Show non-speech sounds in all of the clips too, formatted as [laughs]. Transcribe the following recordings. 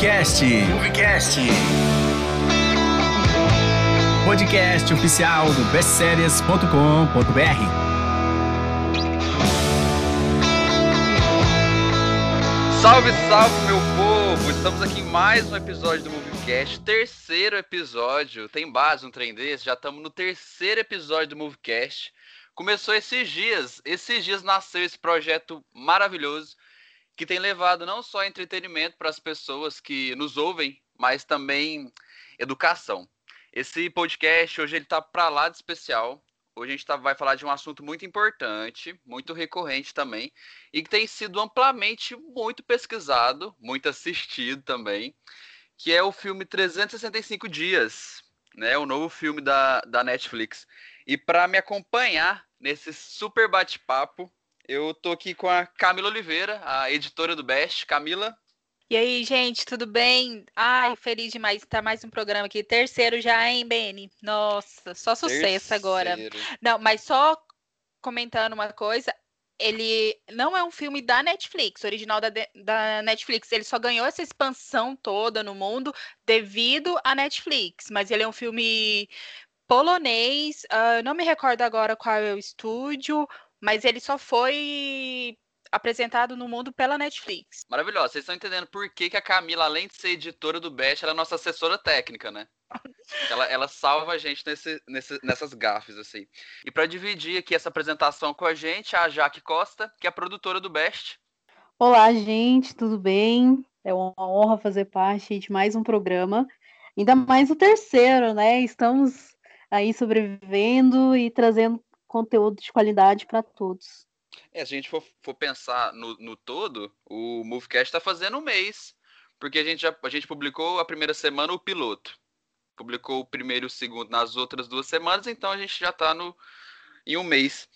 Movecast. Movecast. Podcast oficial do bestseries.com.br. Salve, salve, meu povo! Estamos aqui em mais um episódio do Movecast, terceiro episódio. Tem base um trem desse? Já estamos no terceiro episódio do Movecast. Começou esses dias, esses dias nasceu esse projeto maravilhoso que tem levado não só entretenimento para as pessoas que nos ouvem, mas também educação. Esse podcast hoje ele tá para lá de especial. Hoje a gente tá, vai falar de um assunto muito importante, muito recorrente também, e que tem sido amplamente muito pesquisado, muito assistido também, que é o filme 365 Dias, né? O novo filme da, da Netflix. E para me acompanhar nesse super bate-papo, eu tô aqui com a Camila Oliveira, a editora do Best. Camila. E aí, gente, tudo bem? Ai, feliz demais estar mais um programa aqui. Terceiro já, hein, Beni? Nossa, só sucesso Terceiro. agora. Não, mas só comentando uma coisa, ele não é um filme da Netflix, original da, da Netflix. Ele só ganhou essa expansão toda no mundo devido à Netflix. Mas ele é um filme polonês. Uh, não me recordo agora qual é o estúdio mas ele só foi apresentado no mundo pela Netflix. Maravilhoso. Vocês estão entendendo por que, que a Camila, além de ser editora do Best, ela é nossa assessora técnica, né? [laughs] ela, ela salva a gente nesse, nesse, nessas gafes, assim. E para dividir aqui essa apresentação com a gente, a Jaque Costa, que é a produtora do Best. Olá, gente, tudo bem? É uma honra fazer parte de mais um programa. Ainda mais o terceiro, né? Estamos aí sobrevivendo e trazendo conteúdo de qualidade para todos. É, se a gente for, for pensar no, no, todo, o Movecast está fazendo um mês, porque a gente, já, a gente publicou a primeira semana o piloto. Publicou o primeiro e o segundo nas outras duas semanas, então a gente já está em um mês.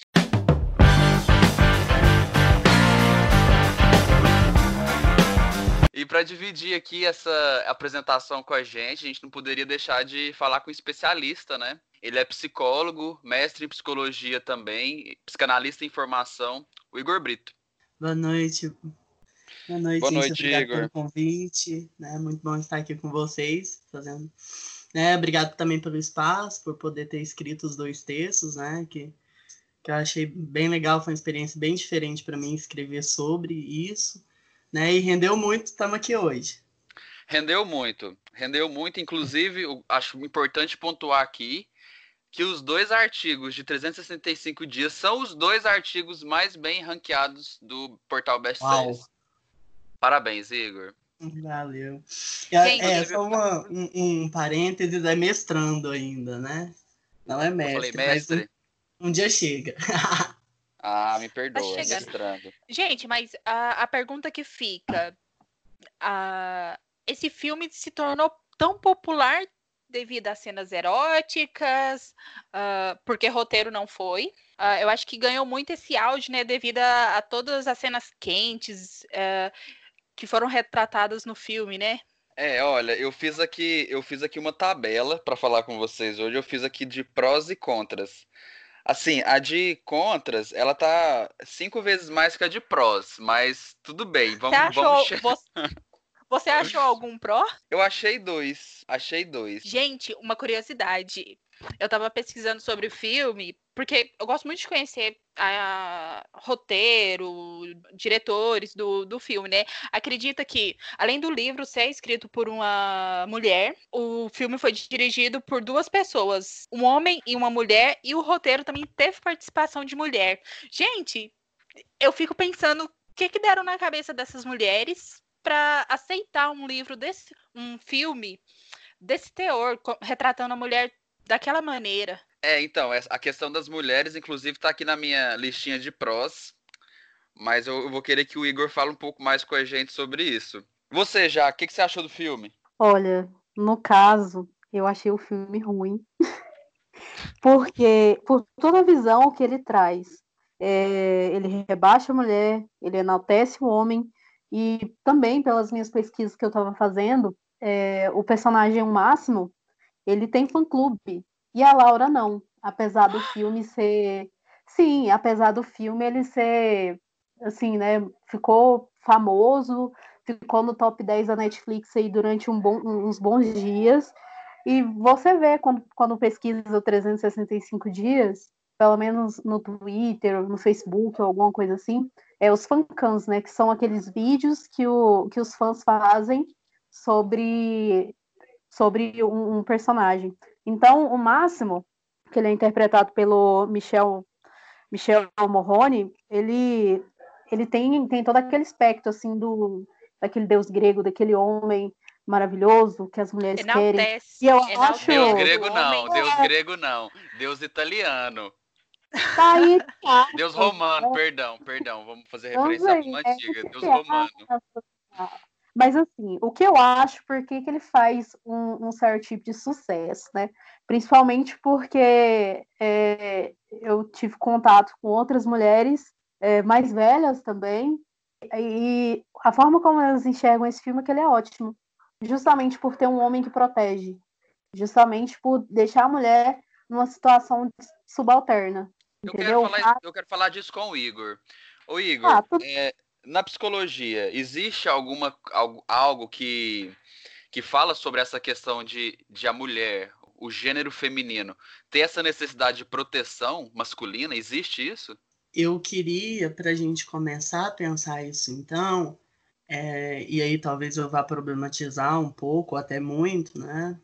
E para dividir aqui essa apresentação com a gente, a gente não poderia deixar de falar com um especialista, né? Ele é psicólogo, mestre em psicologia também, psicanalista em formação, o Igor Brito. Boa noite. Boa noite, Boa noite Obrigado Igor. pelo convite. Né? Muito bom estar aqui com vocês, fazendo. Né? Obrigado também pelo espaço, por poder ter escrito os dois textos, né? Que, que eu achei bem legal, foi uma experiência bem diferente para mim escrever sobre isso, né? E rendeu muito, estamos aqui hoje. Rendeu muito, rendeu muito. Inclusive, acho importante pontuar aqui que os dois artigos de 365 dias são os dois artigos mais bem ranqueados do portal Best Sellers. Parabéns, Igor. Valeu. É, é só uma, um, um parênteses, é mestrando ainda, né? Não é mestre. Eu falei mestre? Um, um, dia chega. [laughs] ah, me perdoa, tá mestrando. Gente, mas a, a pergunta que fica: a, esse filme se tornou tão popular devido às cenas eróticas, uh, porque roteiro não foi. Uh, eu acho que ganhou muito esse áudio, né, devido a, a todas as cenas quentes uh, que foram retratadas no filme, né? É, olha, eu fiz aqui, eu fiz aqui uma tabela para falar com vocês hoje. Eu fiz aqui de prós e contras. Assim, a de contras, ela tá cinco vezes mais que a de prós, mas tudo bem, vamos, você vamos... Você, [laughs] você achou algum pró? Eu achei dois. Achei dois. Gente, uma curiosidade. Eu tava pesquisando sobre o filme, porque eu gosto muito de conhecer a, roteiro, diretores do, do filme, né? Acredita que, além do livro ser escrito por uma mulher, o filme foi dirigido por duas pessoas, um homem e uma mulher, e o roteiro também teve participação de mulher. Gente, eu fico pensando o que, que deram na cabeça dessas mulheres para aceitar um livro desse, um filme desse teor, retratando a mulher daquela maneira. É, então, a questão das mulheres, inclusive, está aqui na minha listinha de prós, mas eu vou querer que o Igor fale um pouco mais com a gente sobre isso. Você já, o que, que você achou do filme? Olha, no caso, eu achei o filme ruim, [laughs] porque por toda a visão que ele traz, é, ele rebaixa a mulher, ele enaltece o homem, e também, pelas minhas pesquisas que eu estava fazendo, é, o personagem Máximo, ele tem fã-clube, e a Laura não. Apesar do filme ser... Sim, apesar do filme ele ser, assim, né, ficou famoso ficou no top 10 da Netflix aí durante um bom, uns bons dias. E você vê quando, quando pesquisa 365 dias, pelo menos no Twitter, no Facebook, ou alguma coisa assim, é os fancams, né? Que são aqueles vídeos que, o, que os fãs fazem sobre, sobre um, um personagem. Então, o Máximo, que ele é interpretado pelo Michel, Michel Morrone, ele, ele tem, tem todo aquele aspecto, assim, do, daquele deus grego, daquele homem maravilhoso que as mulheres Enaltece, querem. E eu enaltece acho... Deus grego não, homem. Deus grego não. Deus italiano. Tá aí, tá. Deus romano, perdão, perdão. Vamos fazer referência Então, a uma é antiga. Deus é. romano. Mas assim, o que eu acho, por que, que ele faz um, um certo tipo de sucesso, né? Principalmente porque é, eu tive contato com outras mulheres é, mais velhas também, e a forma como elas enxergam esse filme é que ele é ótimo. Justamente por ter um homem que protege. Justamente por deixar a mulher numa situação subalterna. Eu quero, falar, eu quero falar disso com o Igor. Ô Igor, Ah, tudo- é, na psicologia, existe alguma algo, algo que, que fala sobre essa questão de, de a mulher, o gênero feminino, ter essa necessidade de proteção masculina? Existe isso? Eu queria, para a gente começar a pensar isso, então, é, e aí talvez eu vá problematizar um pouco, até muito, né?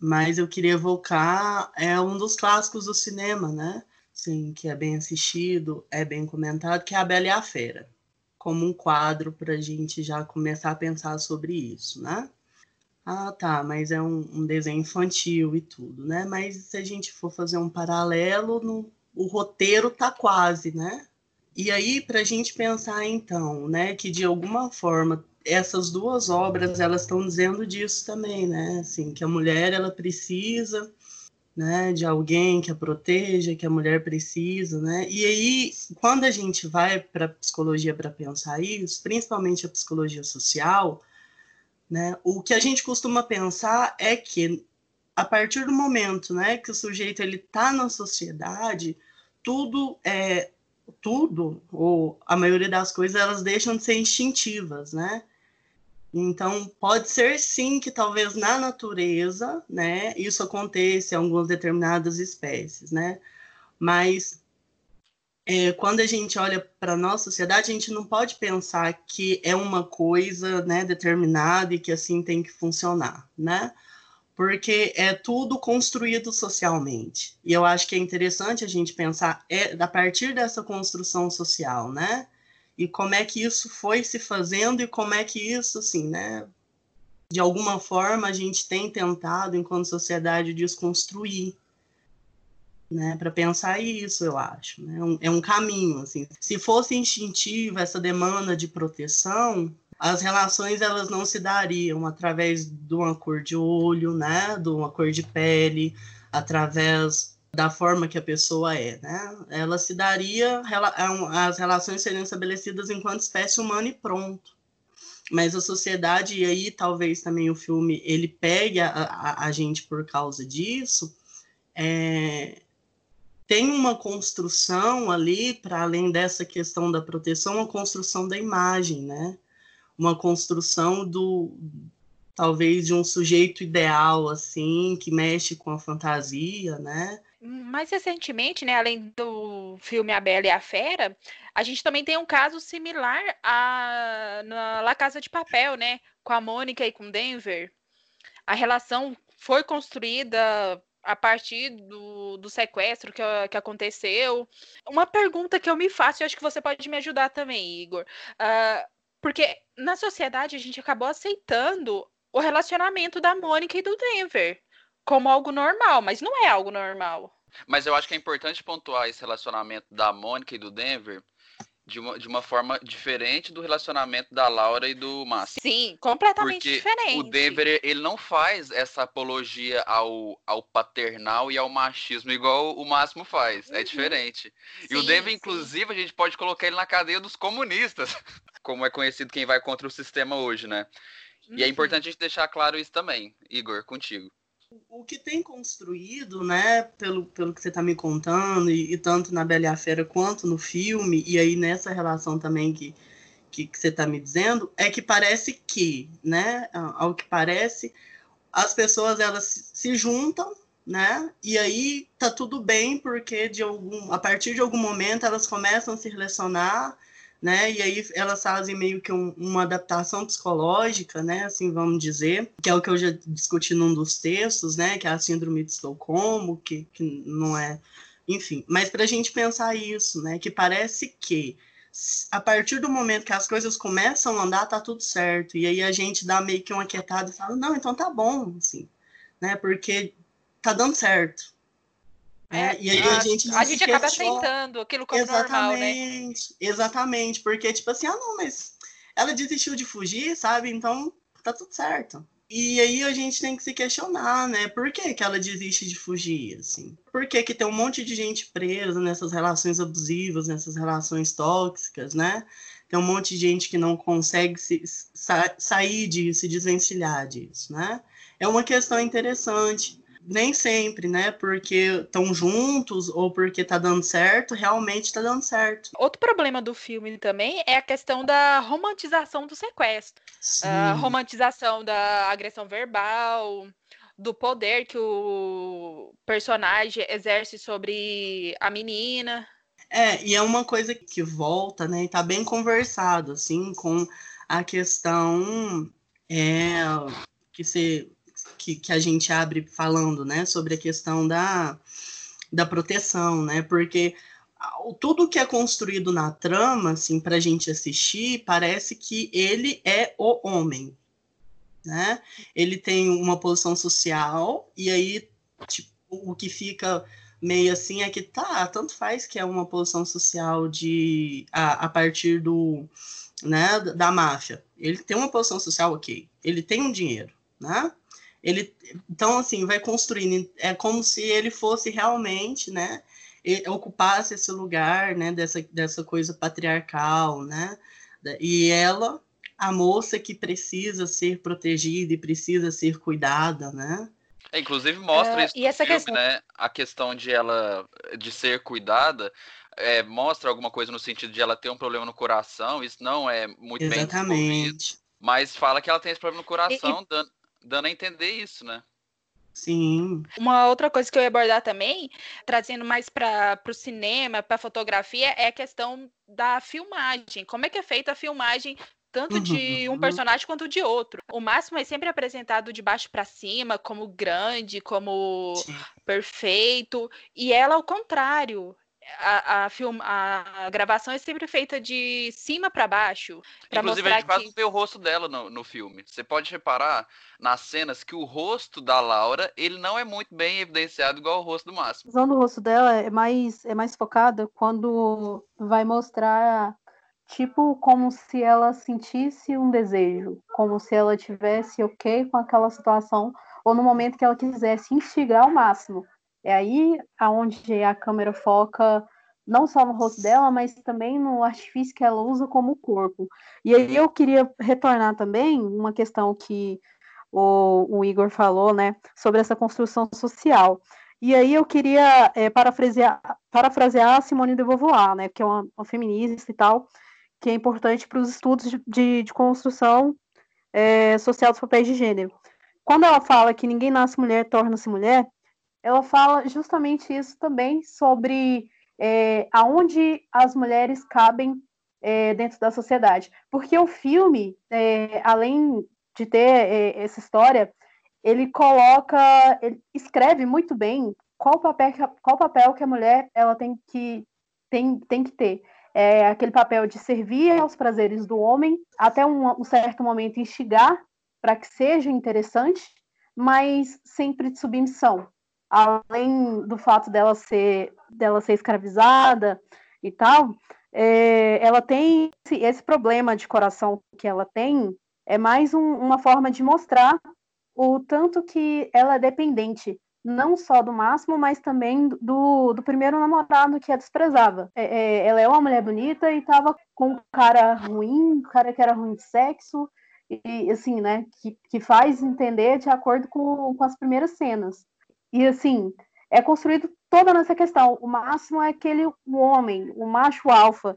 Mas eu queria evocar é um dos clássicos do cinema, né? Sim, que é bem assistido, é bem comentado, que é A Bela e a Fera, como um quadro para a gente já começar a pensar sobre isso, né? Ah, tá, mas é um, um desenho infantil e tudo, né? Mas se a gente for fazer um paralelo, no, o roteiro tá quase, né? E aí, para a gente pensar então, né, que de alguma forma essas duas obras elas estão dizendo disso também, né? Assim, que a mulher ela precisa, né, de alguém que a proteja, que a mulher precisa, né? E aí, quando a gente vai para a psicologia para pensar isso, principalmente a psicologia social, né, o que a gente costuma pensar é que a partir do momento, né, que o sujeito ele tá na sociedade, tudo é tudo ou a maioria das coisas elas deixam de ser instintivas, né? Então pode ser sim que talvez na natureza, né, isso aconteça em algumas determinadas espécies, né? Mas é, quando a gente olha para a nossa sociedade, a gente não pode pensar que é uma coisa, né, determinada e que assim tem que funcionar, né? porque é tudo construído socialmente. E eu acho que é interessante a gente pensar é, a partir dessa construção social, né? E como é que isso foi se fazendo e como é que isso, assim, né? De alguma forma a gente tem tentado, enquanto sociedade, desconstruir, né? Para pensar isso, eu acho. Né? É, um, é um caminho, assim. Se fosse instintiva essa demanda de proteção, as relações elas não se dariam através de uma cor de olho, né, de uma cor de pele, através da forma que a pessoa é, né? Ela se daria, as relações seriam estabelecidas enquanto espécie humana e pronto. Mas a sociedade, e aí talvez também o filme ele pegue a, a, a gente por causa disso, é, tem uma construção ali, para além dessa questão da proteção, uma construção da imagem, né? uma construção do talvez de um sujeito ideal assim que mexe com a fantasia, né? Mais recentemente, né, além do filme A Bela e a Fera, a gente também tem um caso similar na La Casa de Papel, né, com a Mônica e com Denver. A relação foi construída a partir do, do sequestro que, que aconteceu. Uma pergunta que eu me faço, e acho que você pode me ajudar também, Igor. Uh, porque na sociedade a gente acabou aceitando o relacionamento da Mônica e do Denver como algo normal, mas não é algo normal. Mas eu acho que é importante pontuar esse relacionamento da Mônica e do Denver de uma, de uma forma diferente do relacionamento da Laura e do Márcio. Sim, completamente Porque diferente. o Denver, ele não faz essa apologia ao, ao paternal e ao machismo igual o Máximo faz. É Uhum. diferente. e o Sim, Denver, sim. inclusive, a gente pode colocar ele na cadeia dos comunistas, [laughs] como é conhecido quem vai contra o sistema hoje, né? E é Uhum. importante a gente deixar claro isso também. Igor, contigo. O que tem construído, né, pelo, pelo que você está me contando, e, e tanto na Bela e a Fera quanto no filme, e aí nessa relação também que, que, que você está me dizendo é que parece que, né, ao que parece, as pessoas elas se juntam, né, e aí tá tudo bem porque de algum, a partir de algum momento elas começam a se relacionar, né, e aí elas fazem meio que um, uma adaptação psicológica, né, assim vamos dizer, que é o que eu já discuti num dos textos, né, que é a síndrome de Estocolmo, que, que não é, enfim, mas para a gente pensar isso, né, que parece que a partir do momento que as coisas começam a andar, tá tudo certo. E aí a gente dá meio que uma quietada e fala, não, então tá bom, assim, né? Porque tá dando certo. É, e aí a, a gente, a gente acaba aceitando aquilo como exatamente, normal, né? Exatamente, porque tipo assim, ah, não, mas ela desistiu de fugir, sabe? Então tá tudo certo. E aí a gente tem que se questionar, né? Por que, que ela desiste de fugir, assim? Por que, que tem um monte de gente presa nessas relações abusivas, nessas relações tóxicas, né? Tem um monte de gente que não consegue se, sa sair disso, se desvencilhar disso, né? É uma questão interessante nem sempre, né? Porque estão juntos ou porque tá dando certo, realmente tá dando certo. Outro problema do filme também é a questão da romantização do sequestro. A romantização da agressão verbal, do poder que o personagem exerce sobre a menina. É, e é uma coisa que volta, né? E tá bem conversado, assim, com a questão é, que você que, que a gente abre falando, né, sobre a questão da, da proteção, né, porque tudo que é construído na trama, assim, para a gente assistir, parece que ele é o homem, né? Ele tem uma posição social e aí, tipo, o que fica meio assim é que tá, tanto faz que é uma posição social de a, a partir do, né, da máfia. Ele tem uma posição social ok, ele tem um dinheiro, né? Ele, então, assim, vai construindo. É como se ele fosse realmente, né? ocupasse esse lugar, né? Dessa, dessa coisa patriarcal, né? E ela, a moça que precisa ser protegida e precisa ser cuidada, né? É, inclusive mostra uh, isso e essa filme, questão... né? A questão de ela de ser cuidada é, mostra alguma coisa no sentido de ela ter um problema no coração. Isso não é muito Exatamente. bem mas fala que ela tem esse problema no coração, e, dando, dando a entender isso, né? Sim. Uma outra coisa que eu ia abordar também, trazendo mais para o cinema, para fotografia, é a questão da filmagem. Como é que é feita a filmagem tanto de um uhum. personagem quanto de outro. O máximo é sempre apresentado de baixo para cima, como grande, como Sim. perfeito, e ela ao contrário a, a, film, a gravação é sempre feita de cima para baixo. Inclusive, a gente quase vê o rosto dela no, no filme. Você pode reparar nas cenas que o rosto da Laura ele não é muito bem evidenciado igual o rosto do Máximo. A visão do rosto dela é mais, é mais focada quando vai mostrar tipo como se ela sentisse um desejo, como se ela tivesse ok com aquela situação, ou no momento que ela quisesse instigar ao máximo. É aí aonde a câmera foca não só no rosto dela, mas também no artifício que ela usa como corpo. E aí eu queria retornar também uma questão que o, o Igor falou, né, sobre essa construção social. E aí eu queria é, parafrasear, parafrasear a Simone de Beauvoir, né, que é uma, uma feminista e tal, que é importante para os estudos de, de, de construção é, social dos papéis de gênero. Quando ela fala que ninguém nasce mulher, torna-se mulher, ela fala justamente isso também sobre é, aonde as mulheres cabem é, dentro da sociedade. Porque o filme, é, além de ter é, essa história, ele coloca, ele escreve muito bem qual papel, qual papel que a mulher ela tem que, tem, tem que ter. É aquele papel de servir aos prazeres do homem, até um, um certo momento instigar para que seja interessante, mas sempre de submissão além do fato dela ser, dela ser escravizada e tal, é, ela tem esse, esse, problema de coração que ela tem, é mais um, uma forma de mostrar o tanto que ela é dependente, não só do máximo, mas também do, do primeiro namorado que a desprezava. É, é, ela é uma mulher bonita e estava com um cara ruim, um cara que era ruim de sexo, e assim, né, que, que faz entender de acordo com, com as primeiras cenas. E assim, é construído toda nessa questão. O máximo é aquele o homem, o macho alfa.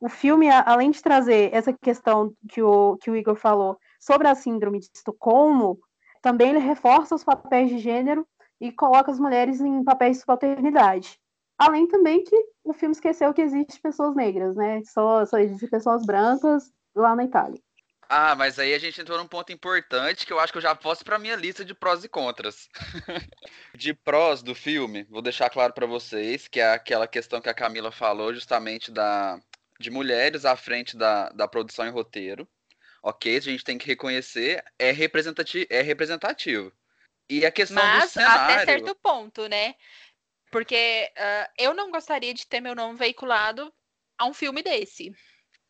o filme, além de trazer essa questão que o, que o Igor falou sobre a síndrome de Estocolmo, também ele reforça os papéis de gênero e coloca as mulheres em papéis de paternidade. Além também que o filme esqueceu que existe pessoas negras, né? Só, só existem pessoas brancas lá na Itália. Ah, mas aí a gente entrou num ponto importante que eu acho que eu já posso para minha lista de prós e contras. [laughs] de prós do filme, vou deixar claro para vocês que é aquela questão que a Camila falou justamente da de mulheres à frente da, da produção em roteiro. Ok, a gente tem que reconhecer, é representativo. É representativo. E a questão Mas, do cenário... até certo ponto, né? Porque uh, eu não gostaria de ter meu nome veiculado a um filme desse.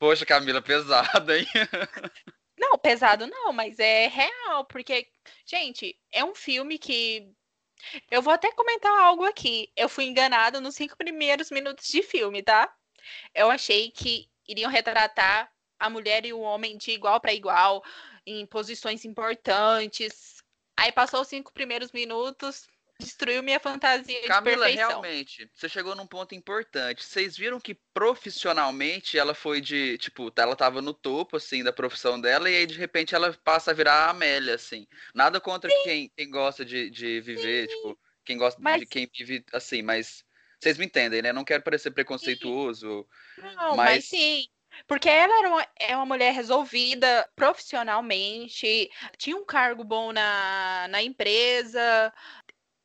Poxa, Camila, pesado, hein? [laughs] Não, pesado não, mas é real, porque, gente, é um filme que. Eu vou até comentar algo aqui. Eu fui enganada nos cinco primeiros minutos de filme, tá? Eu achei que iriam retratar a mulher e o homem de igual para igual, em posições importantes. Aí passou os cinco primeiros minutos, destruiu minha fantasia Camila, de perfeição. realmente, você chegou num ponto importante. Vocês viram que profissionalmente ela foi de, tipo, ela tava no topo, assim, da profissão dela, e aí de repente ela passa a virar a Amélia, assim. Nada contra quem, quem gosta de, de viver, Sim. tipo, quem gosta mas... de quem vive assim, mas vocês me entendem, né? Não quero parecer preconceituoso. Não, mas, mas sim. Porque ela era uma, é uma mulher resolvida profissionalmente, tinha um cargo bom na, na empresa,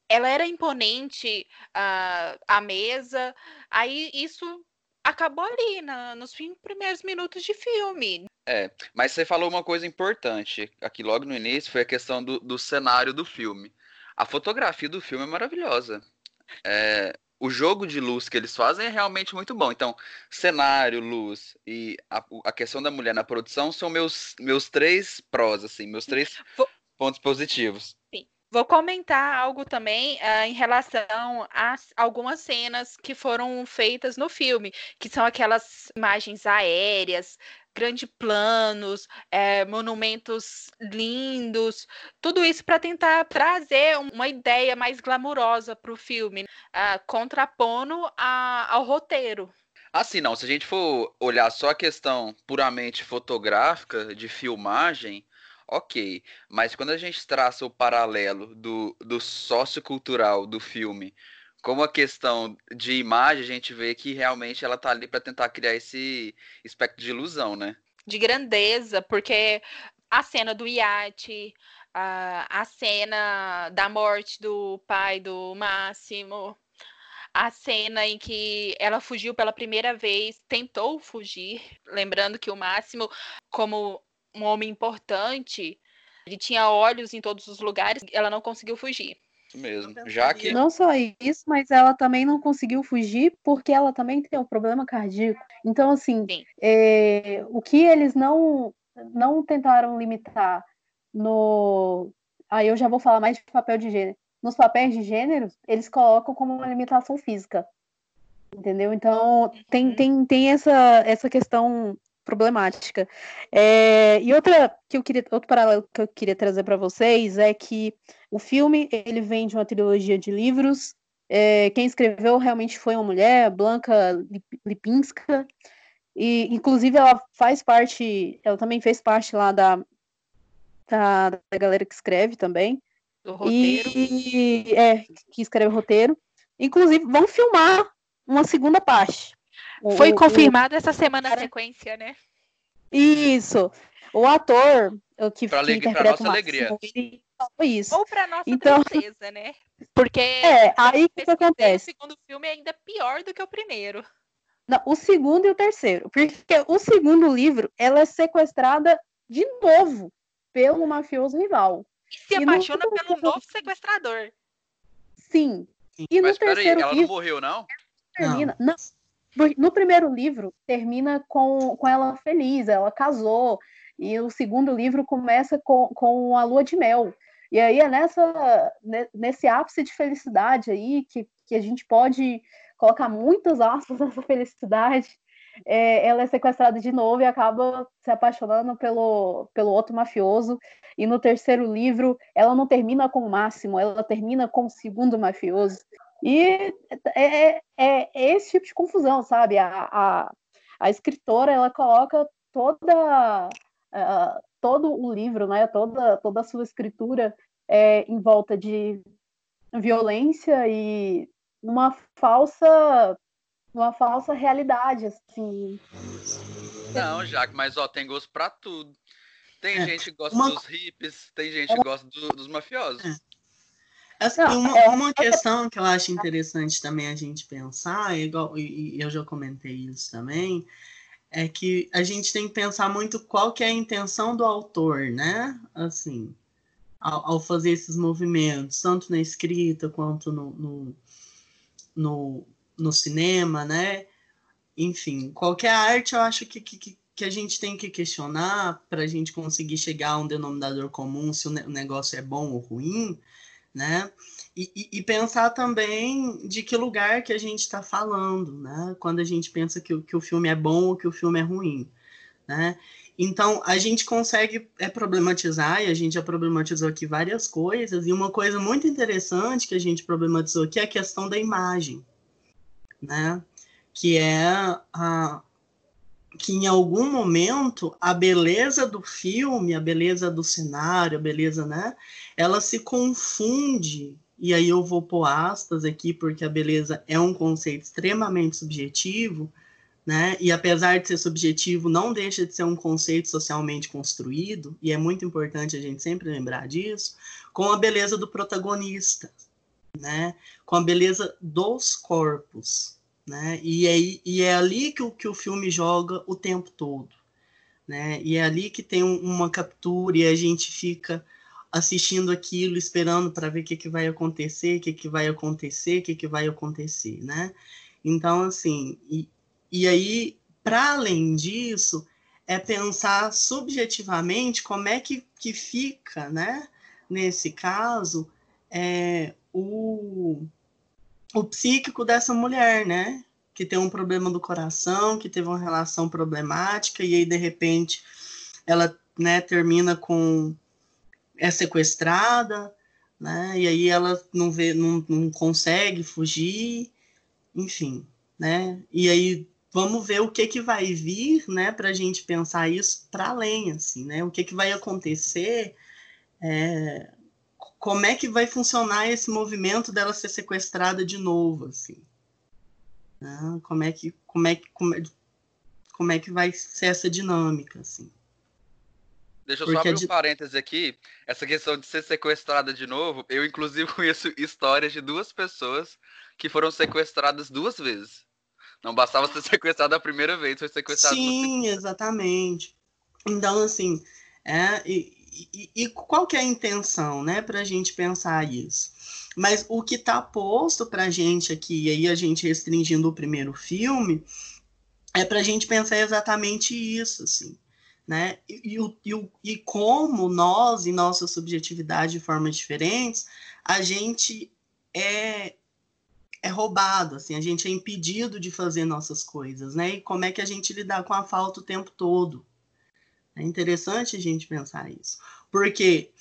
ela era imponente uh, à mesa, aí isso acabou ali na, nos primeiros minutos de filme. É, mas você falou uma coisa importante aqui logo no início, foi a questão do, do cenário do filme. A fotografia do filme é maravilhosa. É, o jogo de luz que eles fazem é realmente muito bom. Então, cenário, luz e a, a questão da mulher na produção são meus, meus três prós, assim, meus três Vou... pontos positivos. Vou comentar algo também uh, em relação a algumas cenas que foram feitas no filme, que são aquelas imagens aéreas, grandes planos, é, monumentos lindos, tudo isso para tentar trazer uma ideia mais glamurosa para o filme, uh, contrapondo a, ao roteiro. Assim, não, se a gente for olhar só a questão puramente fotográfica, de filmagem, ok. Mas quando a gente traça o paralelo do, do sociocultural do filme como a questão de imagem, a gente vê que realmente ela tá ali para tentar criar esse aspecto de ilusão, né? De grandeza, porque a cena do iate, a, a cena da morte do pai do Máximo, a cena em que ela fugiu pela primeira vez, tentou fugir, lembrando que o Máximo, como um homem importante, ele tinha olhos em todos os lugares, ela não conseguiu fugir. Isso mesmo. Já que. Não só isso, mas ela também não conseguiu fugir porque ela também tem um problema cardíaco. Então, assim, é, o que eles não, não tentaram limitar no. Aí eu já vou falar mais de papel de gênero. Nos papéis de gênero, eles colocam como uma limitação física. Entendeu? Então, tem, uhum. tem, tem essa, essa questão problemática. É, e outra que eu queria, outro paralelo que eu queria trazer para vocês é que o filme ele vem de uma trilogia de livros. É, quem escreveu realmente foi uma mulher, Blanca Lipinska, e inclusive ela faz parte, ela também fez parte lá da, da, da galera que escreve também. Do roteiro. E, é, que escreve o roteiro. Inclusive, vão filmar uma segunda parte. Foi o, confirmado o... essa semana a sequência, né? Isso. O ator que, pra que interpreta nossa o alegria. ele isso. Ou para nossa então, tristeza, né? Porque é, aí que, que acontece? O segundo filme é ainda pior do que o primeiro. Não, o segundo e o terceiro. Porque o segundo livro, ela é sequestrada de novo pelo mafioso rival. E se apaixona e pelo novo sequestrador. Sim. E Mas no terceiro ela livro, não morreu, não? Termina. Não. não. No primeiro livro, termina com, com ela feliz, ela casou, e o segundo livro começa com, com a lua de mel. E aí é nessa, nesse ápice de felicidade aí que, que a gente pode colocar muitas aspas [laughs] nessa felicidade. É, ela é sequestrada de novo e acaba se apaixonando pelo, pelo outro mafioso. E no terceiro livro, ela não termina com o Máximo, ela termina com o segundo mafioso. E é, é, é, é esse tipo de confusão, sabe? A, a, a escritora ela coloca toda uh, todo o livro, né, toda toda a sua escritura é, em volta de violência e uma falsa uma falsa realidade assim. Não, Jaque, mas ó, tem gosto para tudo. Tem é, gente que gosta uma... dos hippies, tem gente que gosta do, dos mafiosos. É. Assim, uma, é, uma questão que eu acho interessante também a gente pensar, igual, e, e, eu já comentei isso também, é que a gente tem que pensar muito qual que é a intenção do autor, né? Assim, ao, ao fazer esses movimentos, tanto na escrita quanto no, no, no, no cinema, né? Enfim, qualquer arte eu acho que, que, que a gente tem que questionar para a gente conseguir chegar a um denominador comum se o negócio é bom ou ruim, né? E, e, e, pensar também de que lugar que a gente está falando, né? Quando a gente pensa que, que o filme é bom ou que o filme é ruim, né? Então, a gente consegue é, problematizar, e a gente já problematizou aqui várias coisas, e uma coisa muito interessante que a gente problematizou aqui é a questão da imagem, né? Que é a, que em algum momento a beleza do filme, a beleza do cenário, a beleza, né? Ela se confunde. E aí eu vou pôr aspas aqui, porque a beleza é um conceito extremamente subjetivo, né? E apesar de ser subjetivo, não deixa de ser um conceito socialmente construído, e é muito importante a gente sempre lembrar disso, com a beleza do protagonista, né? Com a beleza dos corpos, né? E, é, e é ali que o, que o filme joga o tempo todo, né? E é ali que tem um, uma captura e a gente fica assistindo aquilo, esperando para ver o que, que vai acontecer, o que, que vai acontecer, o que, que vai acontecer, né? Então, assim, e, e aí, para além disso, é pensar subjetivamente como é que, que fica, né? Nesse caso, é, o, o psíquico dessa mulher, né? Que tem um problema do coração, que teve uma relação problemática, e aí, de repente, ela né, termina com. é sequestrada, né? E aí ela não vê, não, não consegue fugir, enfim, né? E aí vamos ver o que que vai vir, né, para a gente pensar isso para além, assim, né? O que que vai acontecer é, como é que vai funcionar esse movimento dela ser sequestrada de novo, assim? Né? Como é que como é que como é, como é que vai ser essa dinâmica, assim? Deixa eu Porque só abrir um parêntese aqui. Essa questão de ser sequestrada de novo, eu inclusive [laughs] conheço histórias de duas pessoas que foram sequestradas duas vezes. Não bastava ser [laughs] sequestrada a primeira vez, foi sequestrada Sim, exatamente. Então, assim, é, e, e, e, qual que é a intenção, né, para a gente pensar isso? Mas o que está posto para a gente aqui, e aí a gente restringindo o primeiro filme, é para a gente pensar exatamente isso, assim, né? E, e, e, e como nós, em nossa subjetividade de formas diferentes, a gente é é roubado, assim, a gente é impedido de fazer nossas coisas, né? E como é que a gente lidar com a falta o tempo todo, é interessante a gente pensar isso. Porque,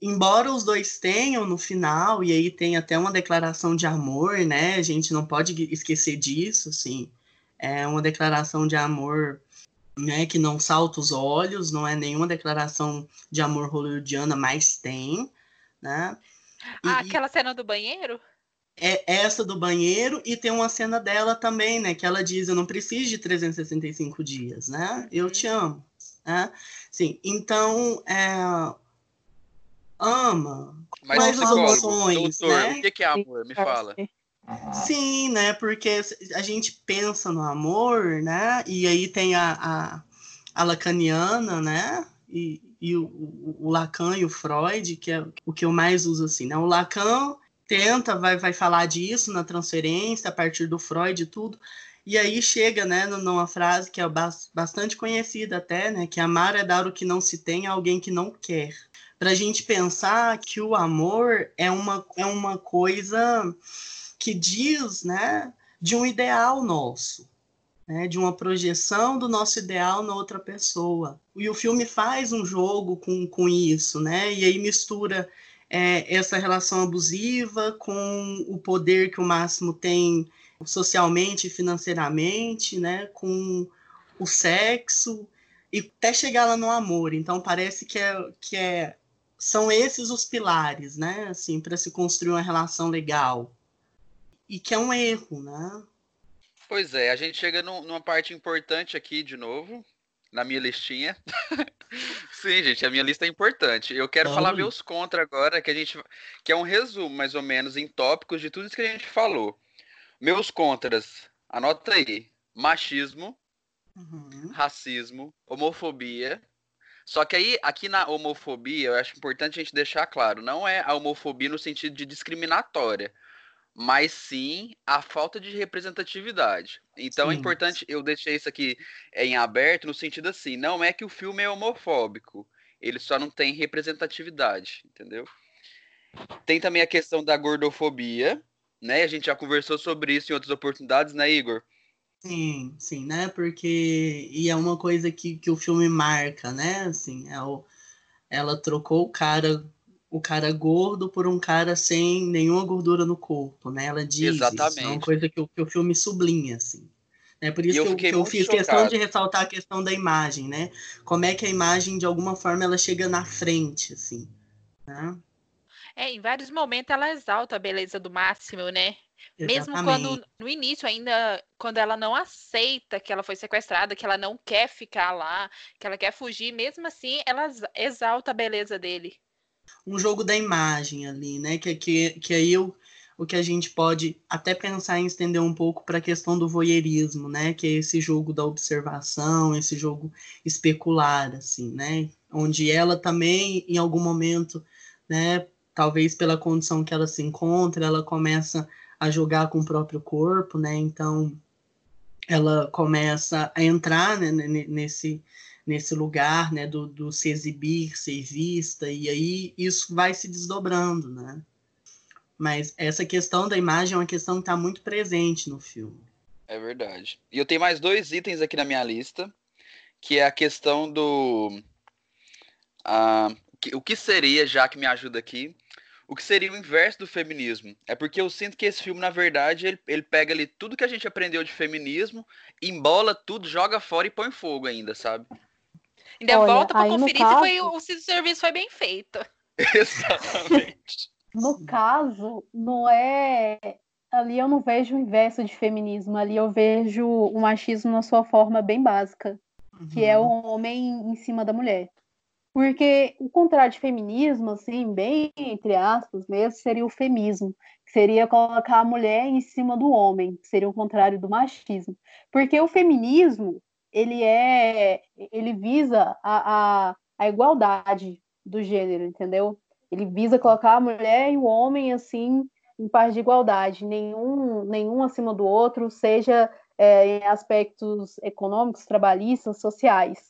embora os dois tenham no final, e aí tem até uma declaração de amor, né? A gente não pode esquecer disso, assim. É uma declaração de amor né, que não salta os olhos, não é nenhuma declaração de amor hollywoodiana, mas tem, né? E, ah, aquela cena do banheiro? É essa do banheiro e tem uma cena dela também, né? Que ela diz: Eu não preciso de 365 dias, né? Eu te uhum. amo. Né? Sim, então é, ama, mas, mas as emoções, doutor, né? O que é amor? Me fala. Sim, né? Porque a gente pensa no amor, né? E aí tem a, a, a lacaniana, né? E, e o, o, o, Lacan e o Freud, que é o que eu mais uso assim, né? O Lacan tenta, vai, vai falar disso na transferência, a partir do Freud e tudo, e aí chega, né, numa frase que é bastante conhecida até, né, que amar é dar o que não se tem a alguém que não quer. Para a gente pensar que o amor é uma, é uma coisa que diz, né, de um ideal nosso, né, de uma projeção do nosso ideal na outra pessoa. E o filme faz um jogo com, com isso, né, e aí mistura é, essa relação abusiva com o poder que o Máximo tem socialmente e financeiramente, né, com o sexo e até chegar lá no amor. Então parece que é, que é são esses os pilares, né? Assim, para se construir uma relação legal. E que é um erro, né? Pois é, a gente chega num, numa parte importante aqui de novo, na minha listinha. [laughs] Sim, gente, a minha lista é importante. Eu quero falar meus contra agora, que a gente que é um resumo mais ou menos em tópicos de tudo isso que a gente falou. Meus contras, anota aí: machismo, uhum. racismo, homofobia. Só que aí, aqui na homofobia, eu acho importante a gente deixar claro, não é a homofobia no sentido de discriminatória mas sim a falta de representatividade. Então é sim. é importante, eu deixei isso aqui em aberto no sentido assim, não é que o filme é homofóbico, ele só não tem representatividade, entendeu? Tem também a questão da gordofobia, né? A gente já conversou sobre isso em outras oportunidades, né, Igor? Sim, sim, né? Porque e é uma coisa que, que o filme marca, né? Assim, é o, ela trocou o cara o cara gordo por um cara sem nenhuma gordura no corpo, né? Ela diz Exatamente. isso, é uma coisa que o, que o filme sublinha, assim. É por isso que eu, que eu fiz chocado. questão de ressaltar a questão da imagem, né? Como é que a imagem, de alguma forma, ela chega na frente, assim, né? É, em vários momentos ela exalta a beleza do Máximo, né? Exatamente. Mesmo quando, no início ainda, quando ela não aceita que ela foi sequestrada, que ela não quer ficar lá, que ela quer fugir, mesmo assim, ela exalta a beleza dele um jogo da imagem ali, né? Que, que, que aí eu, o que a gente pode até pensar em estender um pouco para a questão do voyeurismo, né? Que é esse jogo da observação, esse jogo especular, assim, né? Onde ela também, em algum momento, né? Talvez pela condição que ela se encontra, ela começa a jogar com o próprio corpo, né? Então, ela começa a entrar né, nesse nesse lugar, né, do, do se exibir, ser vista, e aí isso vai se desdobrando, né? Mas essa questão da imagem é uma questão que está muito presente no filme. É verdade. E eu tenho mais dois itens aqui na minha lista, que é a questão do. Uh, o que seria, já que me ajuda aqui, o que seria o inverso do feminismo. É porque eu sinto que esse filme, na verdade, ele, ele pega ali tudo que a gente aprendeu de feminismo, embola tudo, joga fora e põe fogo ainda, sabe? Ainda Olha, volta para conferir caso... se, foi, o, se o serviço foi bem feito. [laughs] Exatamente. [laughs] no caso, não é. Ali eu não vejo o inverso de feminismo, ali eu vejo o machismo na sua forma bem básica, uhum. que é o uhum. homem em cima da mulher. Porque o contrário de feminismo, assim, bem entre aspas mesmo, seria o femismo, que seria colocar a mulher em cima do homem, que seria o contrário do machismo. Porque o feminismo, ele é ele visa a, a, a igualdade do gênero, entendeu? Ele visa colocar a mulher e o homem assim em par de igualdade, nenhum nenhum acima do outro, seja é, em aspectos econômicos, trabalhistas, sociais.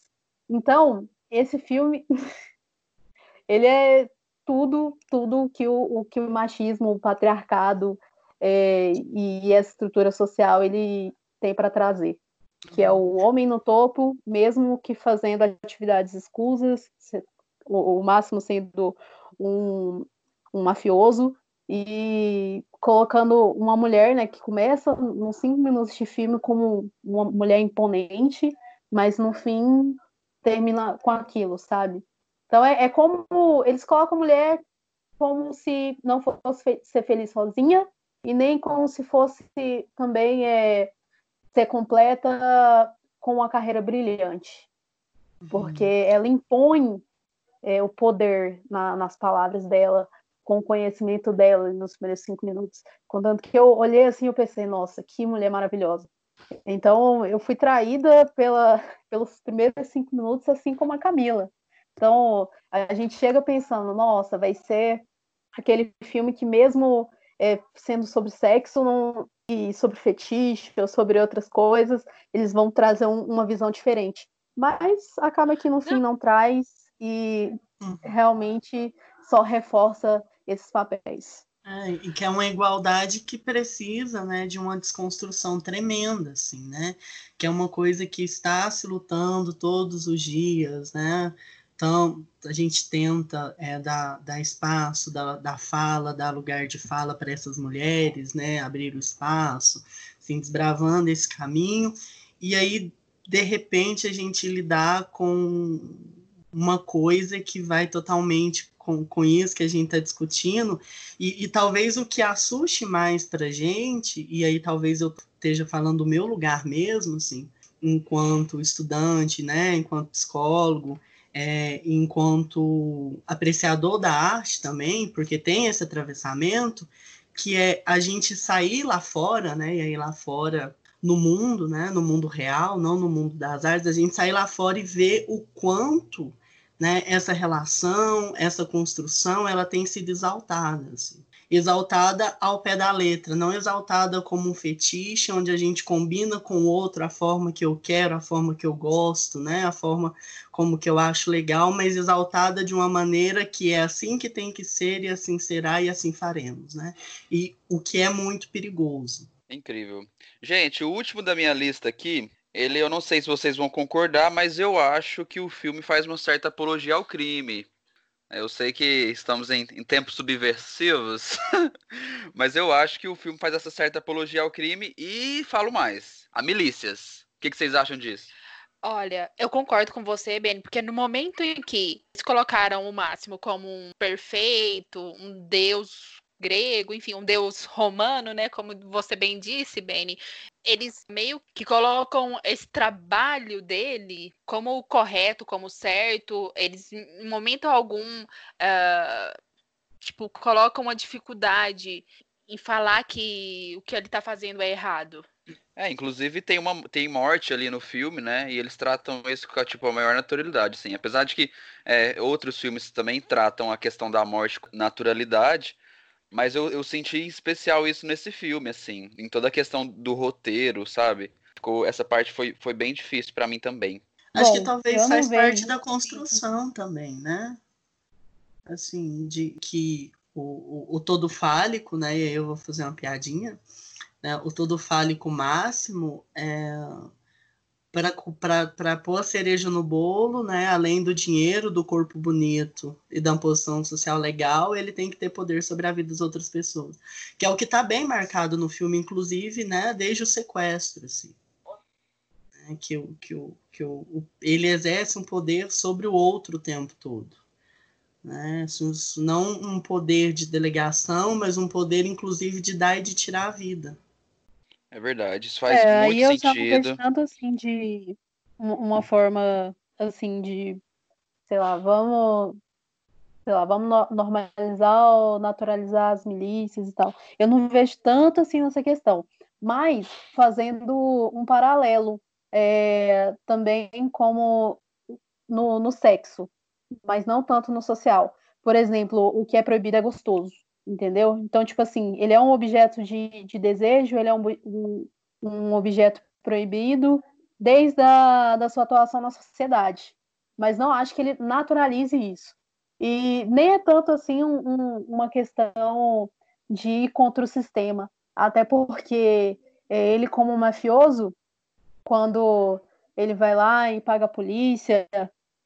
Então, esse filme [laughs] ele é tudo tudo que o, o que o machismo, o patriarcado é, e essa estrutura social ele tem para trazer. Que é o homem no topo, mesmo que fazendo atividades escusas, o, o máximo sendo um, um mafioso, e colocando uma mulher, né, que começa nos cinco minutos de filme como uma mulher imponente, mas no fim termina com aquilo, sabe? Então é, é como eles colocam a mulher como se não fosse fe ser feliz sozinha e nem como se fosse também é, ser completa com uma carreira brilhante, porque uhum. ela impõe é, o poder na, nas palavras dela, com o conhecimento dela nos primeiros cinco minutos. Contanto que eu olhei assim, eu pensei, nossa, que mulher maravilhosa. Então, eu fui traída pela, [laughs] pelos primeiros cinco minutos, assim como a Camila. Então, a gente chega pensando, nossa, vai ser aquele filme que mesmo é, sendo sobre sexo, não, e sobre fetiche ou sobre outras coisas, eles vão trazer um, uma visão diferente. Mas acaba que no fim não traz e uhum. realmente só reforça esses papéis. É, e que é uma igualdade que precisa né, de uma desconstrução tremenda, assim, né? Que é uma coisa que está se lutando todos os dias, né? Então, a gente tenta é, dar, dar espaço, dar, dar fala, dar lugar de fala para essas mulheres, né? Abrir o espaço, assim, desbravando esse caminho. E aí, de repente a gente lidar com uma coisa que vai totalmente com, com isso que a gente está discutindo, e, e, talvez o que assuste mais para gente, e aí talvez eu esteja falando do meu lugar mesmo, assim, enquanto estudante, né, enquanto psicólogo, é, enquanto apreciador da arte também, porque tem esse atravessamento, que é a gente sair lá fora, né, e aí lá fora no mundo, né, no mundo real, não no mundo das artes, a gente sair lá fora e ver o quanto né, essa relação, essa construção, ela tem sido exaltada. Assim. Exaltada ao pé da letra, não exaltada como um fetiche, onde a gente combina com o outro a forma que eu quero, a forma que eu gosto, né, a forma como que eu acho legal, mas exaltada de uma maneira que é assim que tem que ser e assim será e assim faremos, né? E o que é muito perigoso. Incrível. Gente, o último da minha lista aqui ele, eu não sei se vocês vão concordar, mas eu acho que o filme faz uma certa apologia ao crime. Eu sei que estamos em, em tempos subversivos, [laughs] mas eu acho que o filme faz essa certa apologia ao crime e falo mais, a milícias. O que, que vocês acham disso? Olha, eu concordo com você, Ben, porque no momento em que eles colocaram o Máximo como um perfeito, um deus grego, enfim, um deus romano, né? Como você bem disse, Benny, eles meio que colocam esse trabalho dele como correto, como certo. Eles, em momento algum, uh, tipo, colocam uma dificuldade em falar que o que ele está fazendo é errado. É, inclusive tem uma tem morte ali no filme, né? E eles tratam isso com tipo a maior naturalidade, sim. Apesar de que é, outros filmes também tratam a questão da morte com naturalidade, mas eu, eu senti especial isso nesse filme, assim, em toda a questão do roteiro, sabe? Ficou, essa parte foi, foi bem difícil para mim também. Acho Bom, que talvez faz parte da construção também, né? Assim, de que o, o, o, todo fálico, né? E aí eu vou fazer uma piadinha. Né? O todo fálico máximo é para pôr a cereja no bolo, né, além do dinheiro, do corpo bonito e da posição social legal, ele tem que ter poder sobre a vida das outras pessoas. Que é o que está bem marcado no filme, inclusive, né, desde o sequestro. Assim. É, que o, que, o, que o, ele exerce um poder sobre o outro o tempo todo. Né? Não um poder de delegação, mas um poder, inclusive, de dar e de tirar a vida. É verdade, isso faz é, muito eu sentido. Eu pensando assim de uma forma assim de, sei lá, vamos, sei lá, vamos normalizar ou naturalizar as milícias e tal. Eu não vejo tanto assim nessa questão, mas fazendo um paralelo é, também como no, no sexo, mas não tanto no social. Por exemplo, o que é proibido é gostoso entendeu? Então, tipo assim, ele é um objeto de, de desejo, ele é um, um, objeto proibido desde a da sua atuação na sociedade, mas não acho que ele naturalize isso. E nem é tanto assim um, uma questão de ir contra o sistema, até porque é, ele, como mafioso, quando ele vai lá e paga a polícia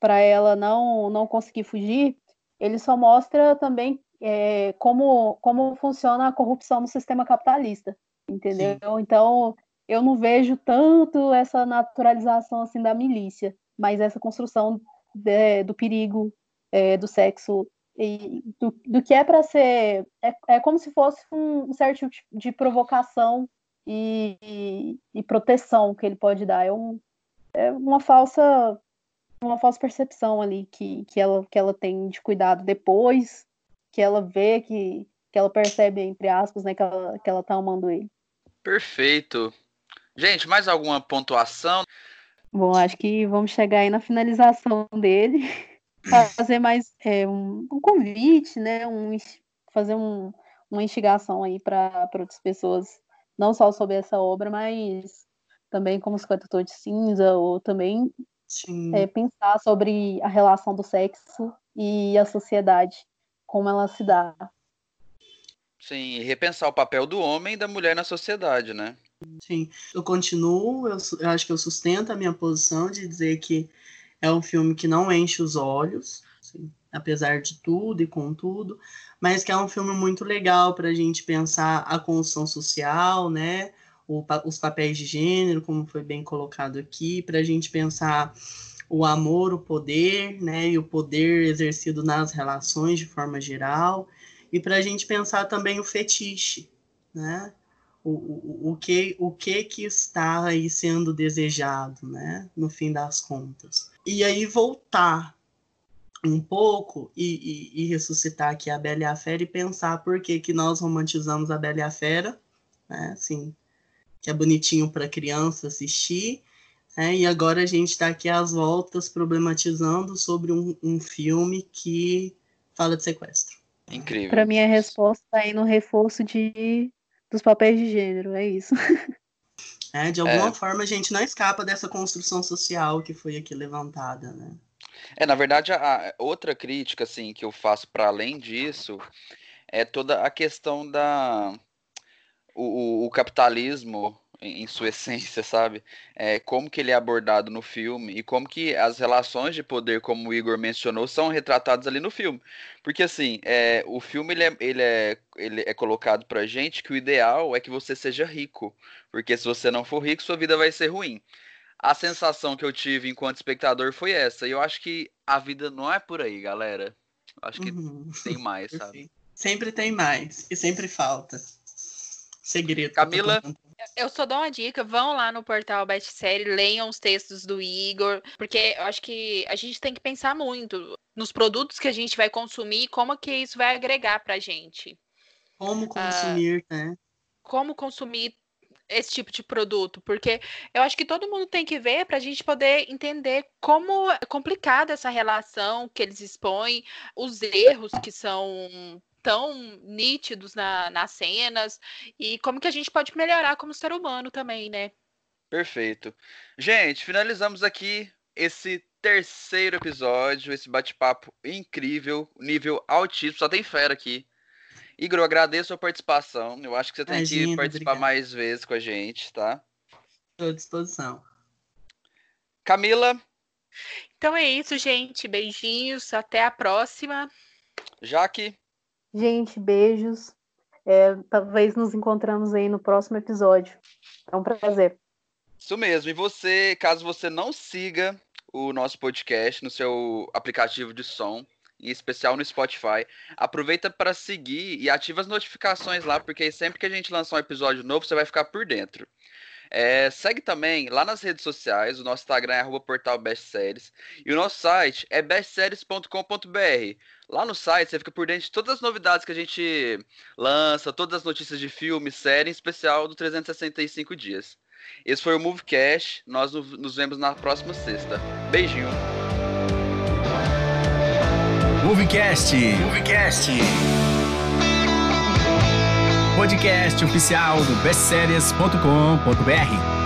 para ela não, não conseguir fugir, ele só mostra também é, como, como funciona a corrupção no sistema capitalista, entendeu? Sim. Então, eu não vejo tanto essa naturalização assim da milícia, mas essa construção de, do perigo, é, do sexo, e do, do que é para ser. É, é como se fosse um, um certo tipo de provocação e, e, e, proteção que ele pode dar. É, um, é uma falsa uma falsa percepção ali que, que, ela, que ela tem de cuidado depois que ela vê, que, que ela percebe, entre aspas, né, que ela, que ela tá amando ele. Perfeito. Gente, mais alguma pontuação? Bom, acho que vamos chegar aí na finalização dele. fazer mais é, um, um, convite, né? Um, fazer um, uma instigação aí para outras pessoas, não só sobre essa obra, mas também como 50 Tons de Cinza, ou também é, pensar sobre a relação do sexo e a sociedade como ela se dá. Sim, e repensar o papel do homem e da mulher na sociedade, né? Sim, eu continuo, eu, eu acho que eu sustento a minha posição de dizer que é um filme que não enche os olhos, assim, apesar de tudo e com tudo, mas que é um filme muito legal para a gente pensar a construção social, né? o, os papéis de gênero, como foi bem colocado aqui, para a gente pensar o amor, o poder, né, e o poder exercido nas relações de forma geral, e para a gente pensar também o fetiche, né, o, o, o, que, o que que está aí sendo desejado, né, no fim das contas. E aí voltar um pouco e, e, e ressuscitar aqui a Bela e a Fera e pensar por que, que nós romantizamos a Bela e a Fera, né, assim, que é bonitinho para criança assistir, né, e agora a gente está aqui às voltas problematizando sobre um, um filme que fala de sequestro. Incrível. Para mim, a resposta está aí no reforço de, dos papéis de gênero, é isso. [laughs] É, de alguma é. forma, a gente não escapa dessa construção social que foi aqui levantada, né? É, na verdade, a outra crítica, assim, que eu faço para além disso é toda a questão da o, o capitalismo em, sua [laughs] essência, sabe? É, como que ele é abordado no filme e como que as relações de poder, como o Igor mencionou, são retratadas ali no filme. Porque, assim, é, o filme ele é, ele, é, ele é colocado pra gente que o ideal é que você seja rico. Porque se você não for rico, sua vida vai ser ruim a sensação que eu tive enquanto espectador foi essa. E eu acho que a vida não é por aí, galera. Eu acho que uhum. tem mais, sabe? Sempre tem mais. E sempre falta. Segredo. Camila. Eu só dou uma dica, vão lá no portal Best Série, leiam os textos do Igor, porque eu acho que a gente tem que pensar muito nos produtos que a gente vai consumir e como que isso vai agregar pra gente. Como consumir, uh, né? Como consumir esse tipo de produto, porque eu acho que todo mundo tem que ver para a gente poder entender como é complicada essa relação que eles expõem, os erros que são tão nítidos na, nas cenas e como que a gente pode melhorar como ser humano também, né? Perfeito. Gente, finalizamos aqui esse terceiro episódio, esse bate-papo incrível, nível altíssimo, só tem fera aqui. Igor, eu agradeço a participação. Eu acho que você tem Imagina, que participar obrigado. mais vezes com a gente, tá? Estou à disposição. Camila. Então é isso, gente. Beijinhos. Até a próxima. Jaque. Gente, beijos. É, talvez nos encontramos aí no próximo episódio. É um prazer. Isso mesmo. E você, caso você não siga o nosso podcast no seu aplicativo de som, em especial no Spotify. Aproveita para seguir e ativa as notificações lá, porque sempre que a gente lançar um episódio novo, você vai ficar por dentro. É, segue também lá nas redes sociais, o nosso Instagram é arroba portal bestséries e o nosso site é bestséries.com.br. Lá no site você fica por dentro de todas as novidades que a gente lança, todas as notícias de filme, série, em especial do 365 dias. Esse foi o Movecast, nós nos vemos na próxima sexta. Beijinho! Movecast. Movecast. Podcast oficial do bestseries.com.br.